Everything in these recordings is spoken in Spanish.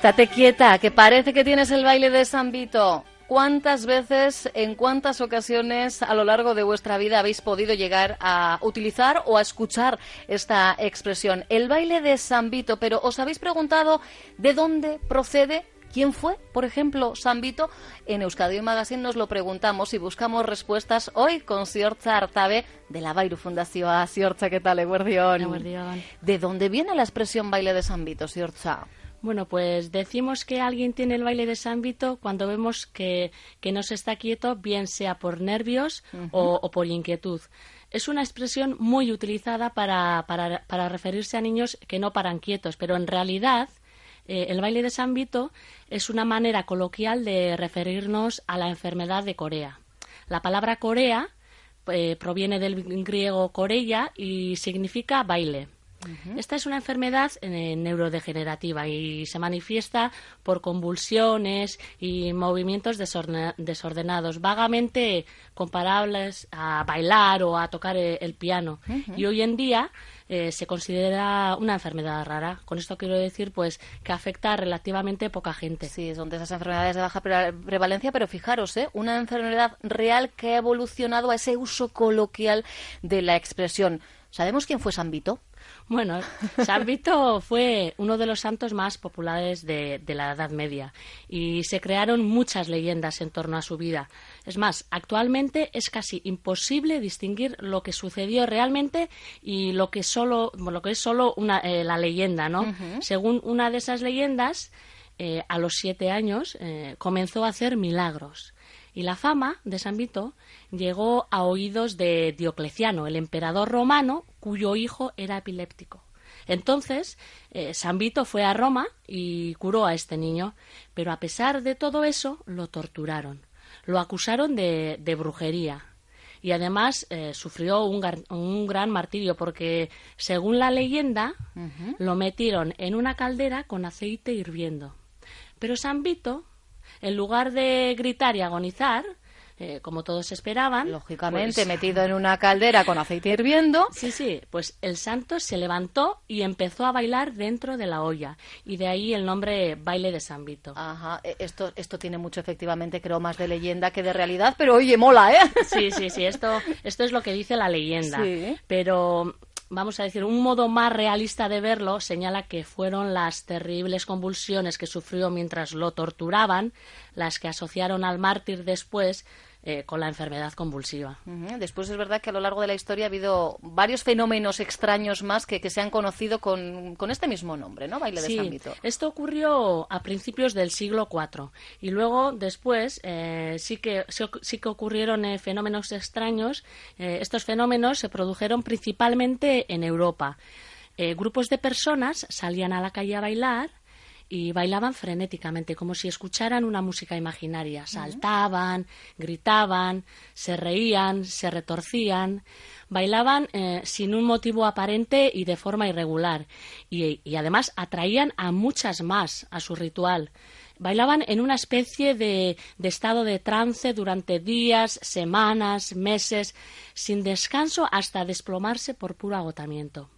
Estate quieta, que parece que tienes el baile de San Vito. ¿Cuántas veces, en cuántas ocasiones a lo largo de vuestra vida habéis podido llegar a utilizar o a escuchar esta expresión? El baile de San Vito, pero ¿os habéis preguntado de dónde procede? ¿Quién fue, por ejemplo, San Vito? En Euskadi Magazine nos lo preguntamos y buscamos respuestas hoy con Siorza Artabe de la Bairu Fundación. Siorza, ¿qué tal, Eguardión? ¿De dónde viene la expresión baile de San Vito, Siorza? Bueno, pues decimos que alguien tiene el baile de San Vito cuando vemos que, que no se está quieto, bien sea por nervios o, por inquietud. Es una expresión muy utilizada para, para, para, referirse a niños que no paran quietos, pero en realidad eh, el baile de San Vito es una manera coloquial de referirnos a la enfermedad de Corea. La palabra Corea eh, proviene del griego coreya y significa baile. Esta es una enfermedad eh, neurodegenerativa y se manifiesta por convulsiones y movimientos desordenados, vagamente comparables a bailar o a tocar eh, el piano. Y hoy en día eh, se considera una enfermedad rara. Con esto quiero decir pues que afecta a relativamente poca gente. Sí, son de esas enfermedades de baja prevalencia, pero fijaros, ¿eh? una enfermedad real que ha evolucionado a ese uso coloquial de la expresión. ¿Sabemos quién fue San Vito? Bueno, San Vito fue uno de los santos más populares de, la Edad Media y se crearon muchas leyendas en torno a su vida. Es más, actualmente es casi imposible distinguir lo que sucedió realmente y lo que, solo, lo que es solo una, eh, la leyenda, ¿no? Según una de esas leyendas, eh, a los siete años eh, comenzó a hacer milagros. Y la fama de San Vito llegó a oídos de Diocleciano, el emperador romano, cuyo hijo era epiléptico. Entonces, eh, San Vito fue a Roma y curó a este niño, pero a pesar de todo eso, lo torturaron. Lo acusaron de, brujería y además eh, sufrió un, un, gran martirio porque, según la leyenda, lo metieron en una caldera con aceite hirviendo. Pero San Vito en lugar de gritar y agonizar, eh, como todos esperaban. Lógicamente, pues metido en una caldera con aceite hirviendo. Sí, sí, pues el santo se levantó y empezó a bailar dentro de la olla. Y de ahí el nombre baile de San Vito. Ajá, e, esto, esto tiene mucho, efectivamente, creo, más de leyenda que de realidad, pero oye, mola, ¿eh? Sí, sí, sí, esto, esto es lo que dice la leyenda. Sí. Pero vamos a decir, un modo más realista de verlo señala que fueron las terribles convulsiones que sufrió mientras lo torturaban las que asociaron al mártir después eh, con la enfermedad convulsiva. Después es verdad que a lo largo de la historia ha habido varios fenómenos extraños más que, se han conocido con, este mismo nombre, ¿no? Baile de San Esto ocurrió a principios del siglo IV y luego después eh, sí, que, sí que ocurrieron eh, fenómenos extraños. estos fenómenos se produjeron principalmente en Europa. grupos de personas salían a la calle a bailar y bailaban frenéticamente, como si escucharan una música imaginaria. Saltaban, gritaban, se reían, se retorcían, bailaban eh, sin un motivo aparente y de forma irregular, y, además atraían a muchas más a su ritual. Bailaban en una especie de, de estado de trance durante días, semanas, meses, sin descanso hasta desplomarse por puro agotamiento.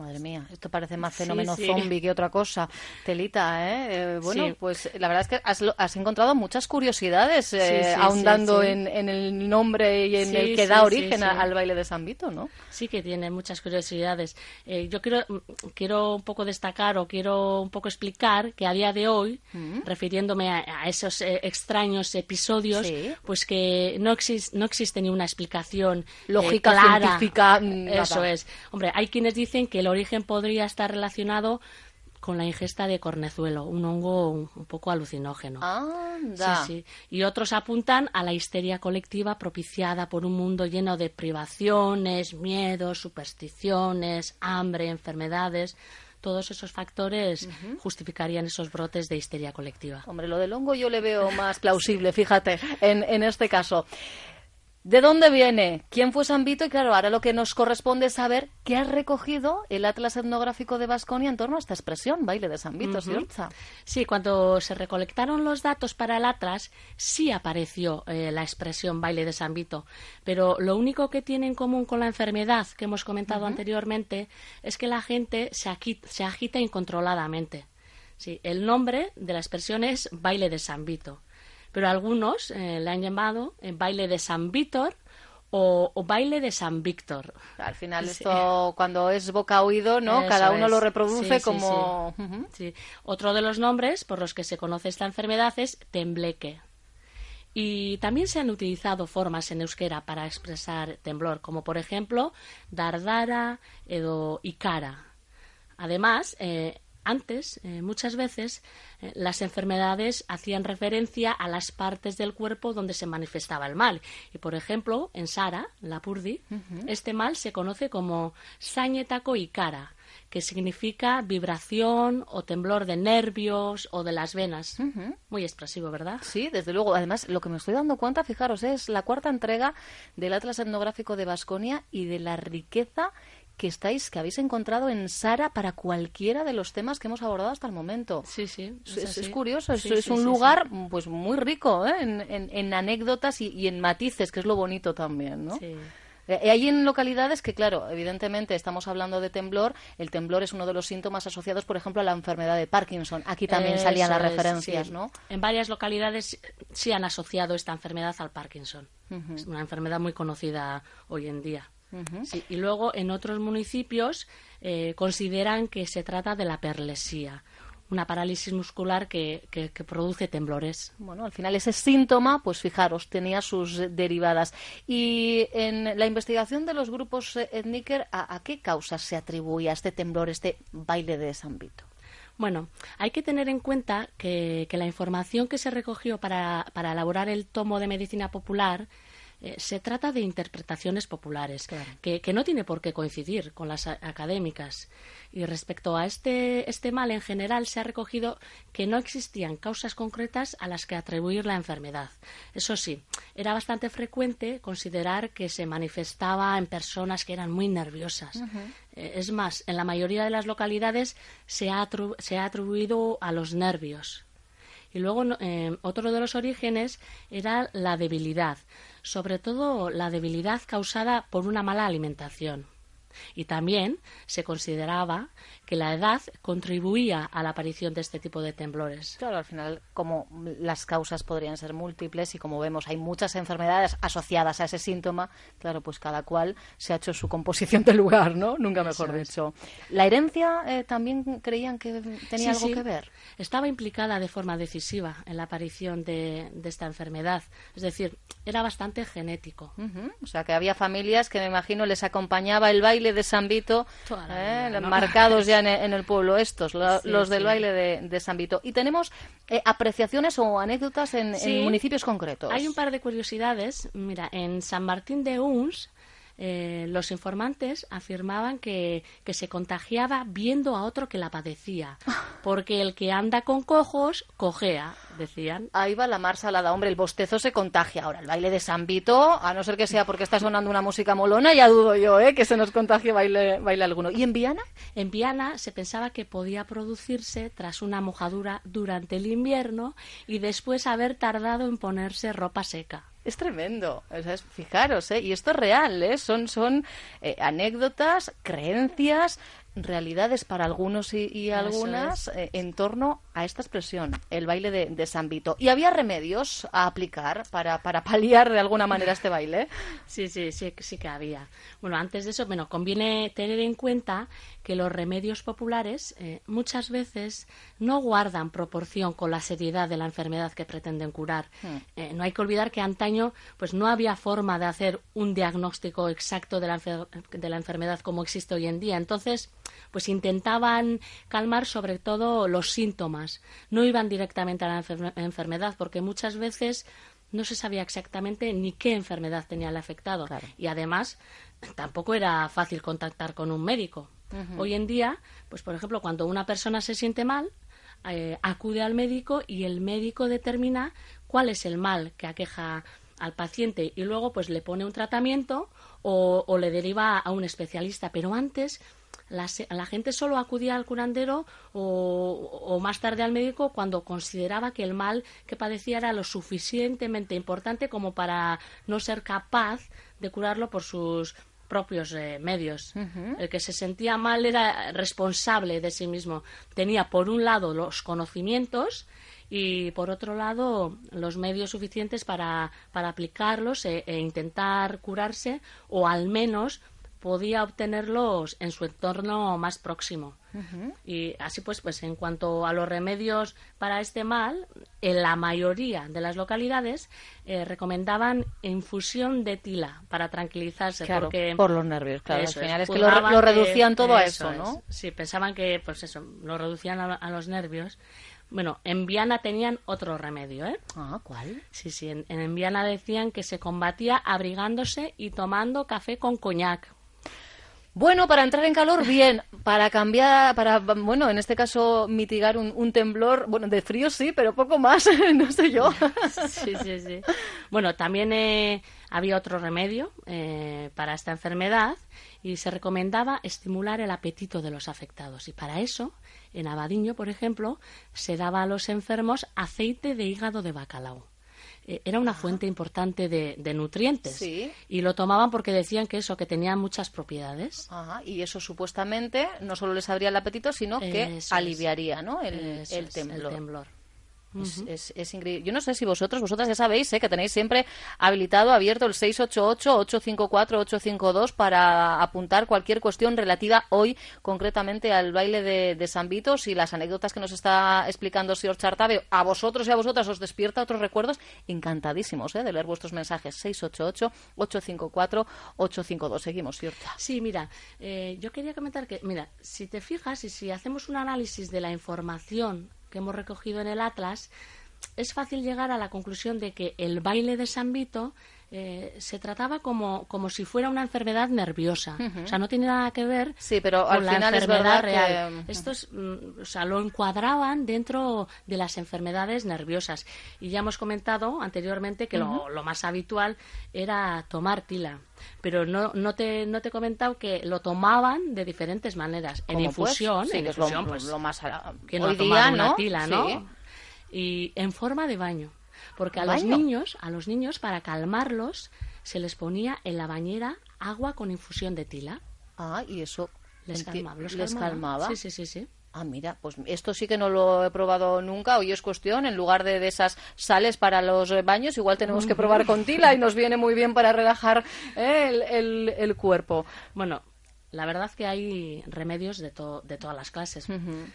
Madre mía, esto parece más fenómeno zombie que otra cosa. Telita, ¿eh? eh bueno, pues la verdad es que has, encontrado muchas curiosidades eh, ahondando en, el nombre y en el que da origen al baile de San Vito, ¿no? Sí que tiene muchas curiosidades. Eh, yo quiero, quiero un poco destacar o quiero un poco explicar que a día de hoy, mm. refiriéndome a, esos extraños episodios, pues que no, no existe ni una explicación lógica, científica. Eso es. Hombre, hay quienes dicen que el origen podría estar relacionado con la ingesta de cornezuelo, un hongo un, poco alucinógeno. Y otros apuntan a la histeria colectiva propiciada por un mundo lleno de privaciones, miedos, supersticiones, hambre, enfermedades. Todos esos factores justificarían esos brotes de histeria colectiva. Hombre, lo del hongo yo le veo más plausible, fíjate, en, en este caso. ¿De dónde viene? ¿Quién fue San Vito? Y claro, ahora lo que nos corresponde es saber qué ha recogido el Atlas Etnográfico de Vasconia en torno a esta expresión, baile de San Vito, Sí, cuando se recolectaron los datos para el Atlas, sí apareció eh, la expresión baile de San Vito, pero lo único que tiene en común con la enfermedad que hemos comentado anteriormente es que la gente se, se agita incontroladamente. Sí, el nombre de la expresión es baile de San Vito, pero algunos eh, le han llamado eh, baile de San Víctor o, baile de San Víctor. Al final esto cuando es boca oído, ¿no? Cada uno lo reproduce como... Sí, Otro de los nombres por los que se conoce esta enfermedad es tembleque. Y también se han utilizado formas en euskera para expresar temblor, como por ejemplo dardara edo ikara. Además, eh, antes, eh, muchas veces, eh, las enfermedades hacían referencia a las partes del cuerpo donde se manifestaba el mal. Y, por ejemplo, en Sara, la Purdi, este mal se conoce como sañetaco y cara, que significa vibración o temblor de nervios o de las venas. Muy expresivo, ¿verdad? Sí, desde luego. Además, lo que me estoy dando cuenta, fijaros, es la cuarta entrega del Atlas Etnográfico de Vasconia y de la riqueza que estáis, que habéis encontrado en Sara para cualquiera de los temas que hemos abordado hasta el momento. Sí, sí. Es, curioso, es, un lugar pues muy rico ¿eh? en, anécdotas y, en matices, que es lo bonito también, ¿no? Sí. Eh, hay en localidades que, claro, evidentemente estamos hablando de temblor. El temblor es uno de los síntomas asociados, por ejemplo, a la enfermedad de Parkinson. Aquí también salían las referencias, ¿no? En varias localidades sí han asociado esta enfermedad al Parkinson. Es una enfermedad muy conocida hoy en día y luego en otros municipios eh, consideran que se trata de la perlesía, una parálisis muscular que, produce temblores. Bueno, al final ese síntoma, pues fijaros, tenía sus derivadas. Y en la investigación de los grupos étnicos, ¿a, qué causas se atribuía este temblor, este baile de San Vito? Bueno, hay que tener en cuenta que, la información que se recogió para, para elaborar el tomo de medicina popular eh, se trata de interpretaciones populares, que, no tiene por qué coincidir con las académicas. Y respecto a este, este mal en general, se ha recogido que no existían causas concretas a las que atribuir la enfermedad. Eso sí, era bastante frecuente considerar que se manifestaba en personas que eran muy nerviosas. Eh, es más, en la mayoría de las localidades se ha, se ha atribuido a los nervios. Y luego eh, otro de los orígenes era la debilidad, sobre todo la debilidad causada por una mala alimentación. Y también se consideraba que la edad contribuía a la aparición de este tipo de temblores. Claro, al final, como las causas podrían ser múltiples y como vemos hay muchas enfermedades asociadas a ese síntoma, claro, pues cada cual se ha hecho su composición de lugar, ¿no? Nunca mejor dicho. ¿La herencia eh, también creían que tenía algo que ver? Estaba implicada de forma decisiva en la aparición de, esta enfermedad. Es decir, era bastante genético. O sea, que había familias que me imagino les acompañaba el baile de San Vito, eh, marcados ya en el, pueblo estos, los del baile de, San Vito. Y tenemos eh, apreciaciones o anécdotas en, municipios concretos. Hay un par de curiosidades. Mira, en San Martín de Uns, eh, los informantes afirmaban que, que, se contagiaba viendo a otro que la padecía, porque el que anda con cojos, cojea decían. Ahí va la mar salada. Hombre, el bostezo se contagia. Ahora, el baile de San Vito, a no ser que sea porque está sonando una música molona, ya dudo yo, ¿eh? Que se nos contagie baile, baile alguno. ¿Y en Viana? En Viana se pensaba que podía producirse tras una mojadura durante el invierno y después haber tardado en ponerse ropa seca. Es tremendo. fijaros, ¿eh? Y esto es real, ¿eh? Son, son eh, anécdotas, creencias, realidades para algunos y, algunas eh, en torno a esta expresión, el baile de, San Vito. ¿Y había remedios a aplicar para, para paliar de alguna manera este baile? Sí, sí, sí, sí que había. Bueno, antes de eso, bueno, conviene tener en cuenta que los remedios populares eh, muchas veces no guardan proporción con la seriedad de la enfermedad que pretenden curar. Hmm. Eh, no hay que olvidar que antaño pues no había forma de hacer un diagnóstico exacto de la, de la enfermedad como existe hoy en día. Entonces, pues intentaban calmar sobre todo los síntomas. No iban directamente a la enfermedad porque muchas veces no se sabía exactamente ni qué enfermedad tenía el afectado. Y además tampoco era fácil contactar con un médico. Hoy en día, pues por ejemplo, cuando una persona se siente mal, eh, acude al médico y el médico determina cuál es el mal que aqueja al paciente y luego pues le pone un tratamiento o, o le deriva a un especialista. Pero antes la, gente solo acudía al curandero o, más tarde al médico cuando consideraba que el mal que padecía era lo suficientemente importante como para no ser capaz de curarlo por sus propios eh, medios. El que se sentía mal era responsable de sí mismo. Tenía, por un lado, los conocimientos y, por otro lado, los medios suficientes para, para aplicarlos e, e intentar curarse o, al menos, podía obtenerlos en su entorno más próximo. Y así pues, pues en cuanto a los remedios para este mal, en la mayoría de las localidades eh, recomendaban infusión de tila para tranquilizarse. porque por los nervios, claro. Al final es, que lo, reducían todo a eso, ¿no? Sí, pensaban que pues eso, lo reducían a, los nervios. Bueno, en Viana tenían otro remedio, ¿eh? Ah, ¿cuál? Sí, sí, en, en Viana decían que se combatía abrigándose y tomando café con coñac. Bueno, para entrar en calor, bien. Para cambiar, para, bueno, en este caso, mitigar un, temblor, bueno, de frío sí, pero poco más, no sé yo. Sí, sí, sí. Bueno, también eh, había otro remedio eh, para esta enfermedad y se recomendaba estimular el apetito de los afectados. Y para eso, en Abadiño, por ejemplo, se daba a los enfermos aceite de hígado de bacalao. Eh, era una fuente importante de, nutrientes. Y lo tomaban porque decían que eso, que tenía muchas propiedades. Y eso supuestamente no solo les abría el apetito, sino que aliviaría ¿no? el, el temblor. Es, es, increíble. Yo no sé si vosotros, vosotras ya sabéis ¿eh? que tenéis siempre habilitado, abierto el 688-854-852 para apuntar cualquier cuestión relativa hoy concretamente al baile de, de San Vito. Si las anécdotas que nos está explicando señor Chartave a vosotros y a vosotras os despierta otros recuerdos, encantadísimos ¿eh? de leer vuestros mensajes. 688-854-852. Seguimos, señor Sí, mira, eh, yo quería comentar que, mira, si te fijas y si hacemos un análisis de la información que hemos recogido en el Atlas, es fácil llegar a la conclusión de que el baile de San Vito eh, se trataba como, como si fuera una enfermedad nerviosa. O sea, no tiene nada que ver sí, pero con al la final enfermedad real. Esto mm, o sea, lo encuadraban dentro de las enfermedades nerviosas. Y ya hemos comentado anteriormente que lo, más habitual era tomar tila. Pero no, no, te, no te he comentado que lo tomaban de diferentes maneras. En infusión, en infusión, pues, lo, más que no día, ¿no? tila, ¿no? Y en forma de baño. Porque a los niños, a los niños, para calmarlos, se les ponía en la bañera agua con infusión de tila. Ah, y eso les calmaba. les calmaba. Sí, sí, sí, sí. Ah, mira, pues esto sí que no lo he probado nunca. Hoy es cuestión, en lugar de, esas sales para los baños, igual tenemos que probar con tila y nos viene muy bien para relajar eh, el, el cuerpo. Bueno, la verdad que hay remedios de, de todas las clases.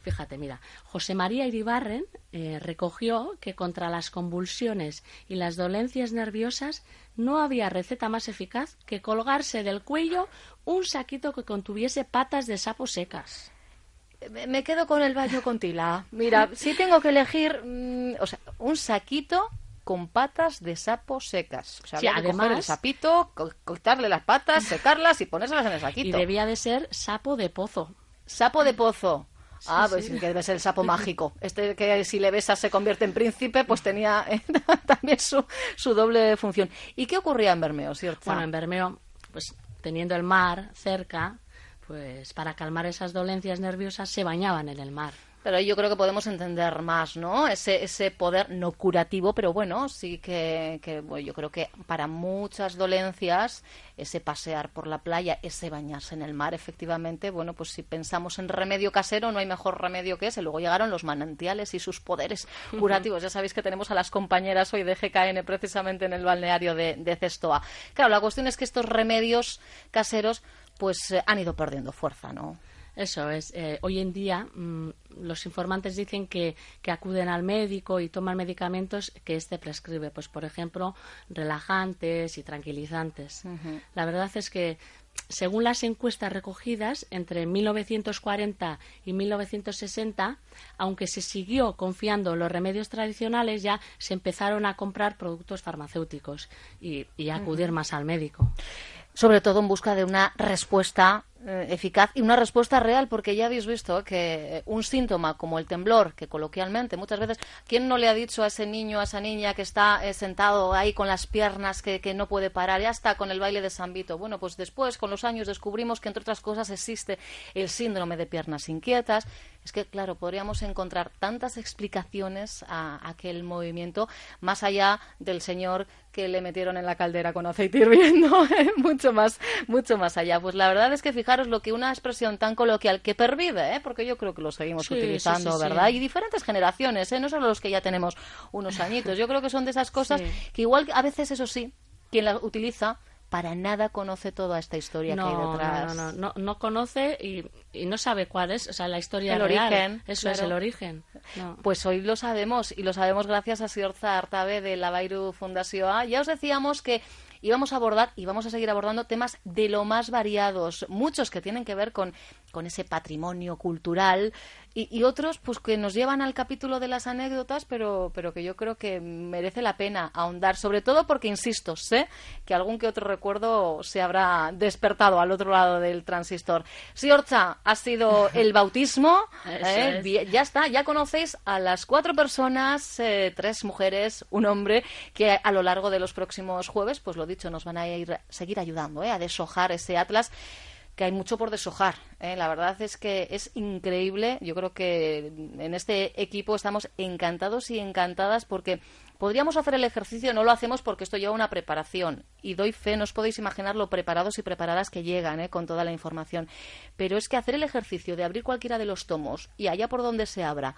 Fíjate, mira, José María Iribarren eh, recogió que contra las convulsiones y las dolencias nerviosas no había receta más eficaz que colgarse del cuello un saquito que contuviese patas de sapo secas. Me quedo con el baño con tila. Mira, si tengo que elegir, mm, o sea, un saquito con patas de sapo secas. O sea, además, el sapito, cortarle las patas, secarlas y ponérselas en el saquito. Y debía de ser sapo de pozo. Sapo de pozo. ah, pues que debe ser el sapo mágico. Este que si le besas se convierte en príncipe, pues tenía también su, su doble función. ¿Y qué ocurría en Bermeo, cierto? Bueno, en Bermeo, pues teniendo el mar cerca, pues para calmar esas dolencias nerviosas se bañaban en el mar. Pero yo creo que podemos entender más, ¿no? Ese, ese poder no curativo, pero bueno, sí que, yo creo que para muchas dolencias, ese pasear por la playa, ese bañarse en el mar, efectivamente, bueno, pues si pensamos en remedio casero, no hay mejor remedio que ese. Luego llegaron los manantiales y sus poderes curativos. Ya sabéis que tenemos a las compañeras hoy de GKN precisamente en el balneario de, de Cestoa. Claro, la cuestión es que estos remedios caseros pues eh, han ido perdiendo fuerza, ¿no? Eso es. Eh, hoy en día mm, los informantes dicen que, que, acuden al médico y toman medicamentos que éste prescribe. Pues, por ejemplo, relajantes y tranquilizantes. La verdad es que, según las encuestas recogidas entre 1940 y 1960, aunque se siguió confiando en los remedios tradicionales, ya se empezaron a comprar productos farmacéuticos y, y a acudir más al médico sobre todo en busca de una respuesta eficaz y una respuesta real, porque ya habéis visto que un síntoma como el temblor, que coloquialmente muchas veces, ¿quién no le ha dicho a ese niño, a esa niña que está eh, sentado ahí con las piernas, que, que, no puede parar, ya está con el baile de San Vito? Bueno, pues después, con los años, descubrimos que entre otras cosas existe el síndrome de piernas inquietas, es que, claro, podríamos encontrar tantas explicaciones a aquel movimiento, más allá del señor que le metieron en la caldera con aceite hirviendo, ¿eh? mucho más, mucho más allá. Pues la verdad es que fijaros lo que una expresión tan coloquial que pervive, ¿eh? porque yo creo que lo seguimos utilizando, ¿verdad? Y diferentes generaciones, ¿eh? no solo los que ya tenemos unos añitos. Yo creo que son de esas cosas que igual a veces eso sí, quien la utiliza para nada conoce toda esta historia que hay detrás. No, no, no, no conoce y, y, no sabe cuál es, o sea, la historia el real. origen. Eso es el origen. Pues hoy lo sabemos y lo sabemos gracias a Siorza Artabe de la Bairu Fundación. Ya os decíamos que íbamos a abordar y vamos a seguir abordando temas de lo más variados, muchos que tienen que ver con, con ese patrimonio cultural y, otros pues que nos llevan al capítulo de las anécdotas, pero, pero que yo creo que merece la pena ahondar, sobre todo porque, insisto, sé que algún que otro recuerdo se habrá despertado al otro lado del transistor. Siorcha, ha sido el bautismo, ¿eh? ya está, ya conocéis a las cuatro personas, eh, tres mujeres, un hombre, que a lo largo de los próximos jueves, pues lo dicho, nos van a ir seguir ayudando ¿eh? a deshojar ese atlas que hay mucho por deshojar. ¿eh? La verdad es que es increíble. Yo creo que en este equipo estamos encantados y encantadas porque podríamos hacer el ejercicio, no lo hacemos porque esto lleva una preparación. Y doy fe, no os podéis imaginar lo preparados y preparadas que llegan ¿eh? con toda la información. Pero es que hacer el ejercicio de abrir cualquiera de los tomos y allá por donde se abra,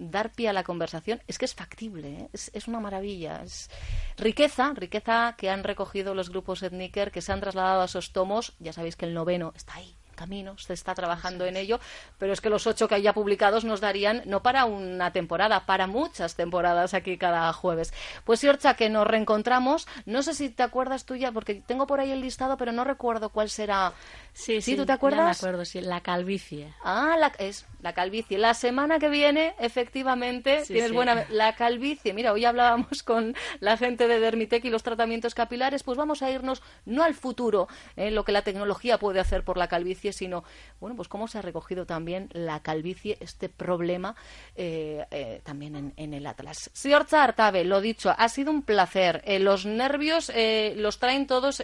dar pie a la conversación es que es factible, ¿eh? es, una maravilla. Es riqueza, riqueza que han recogido los grupos Etniker, que se han trasladado a esos tomos. Ya sabéis que el noveno está ahí, camino, se está trabajando en ello, pero es que los ocho que hay ya publicados nos darían no para una temporada, para muchas temporadas aquí cada jueves. Pues Siorcha, que nos reencontramos, no sé si te acuerdas tú ya, porque tengo por ahí el listado, pero no recuerdo cuál será. Sí, sí, ¿tú te acuerdas? me acuerdo, sí, la calvicie. Ah, la, es la calvicie. La semana que viene, efectivamente, tienes buena... La calvicie, mira, hoy hablábamos con la gente de Dermitec y los tratamientos capilares, pues vamos a irnos no al futuro, eh, lo que la tecnología puede hacer por la calvicie, sino, bueno, pues cómo se ha recogido también la calvicie, este problema eh, eh, también en, el Atlas. Siorcha Artabe, lo dicho, ha sido un placer. Eh, los nervios los traen todos,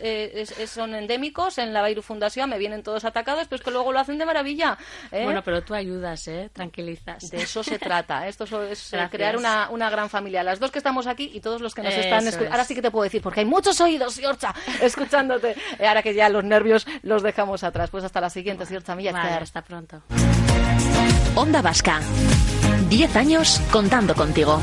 son endémicos en la Bairu Fundación, me vienen todos atacados, pero es que luego lo hacen de maravilla. Bueno, pero tú ayudas, ¿eh? Tranquilizas. De eso se trata. Esto es crear una, una, gran familia. Las dos que estamos aquí y todos los que nos están escuchando. Ahora sí que te puedo decir, porque hay muchos oídos, Siorcha, escuchándote. ahora que ya los nervios los dejamos atrás. Pues hasta la siguiente, señor Chamilla. Vale, hasta pronto. Onda Vasca. Diez años contando contigo.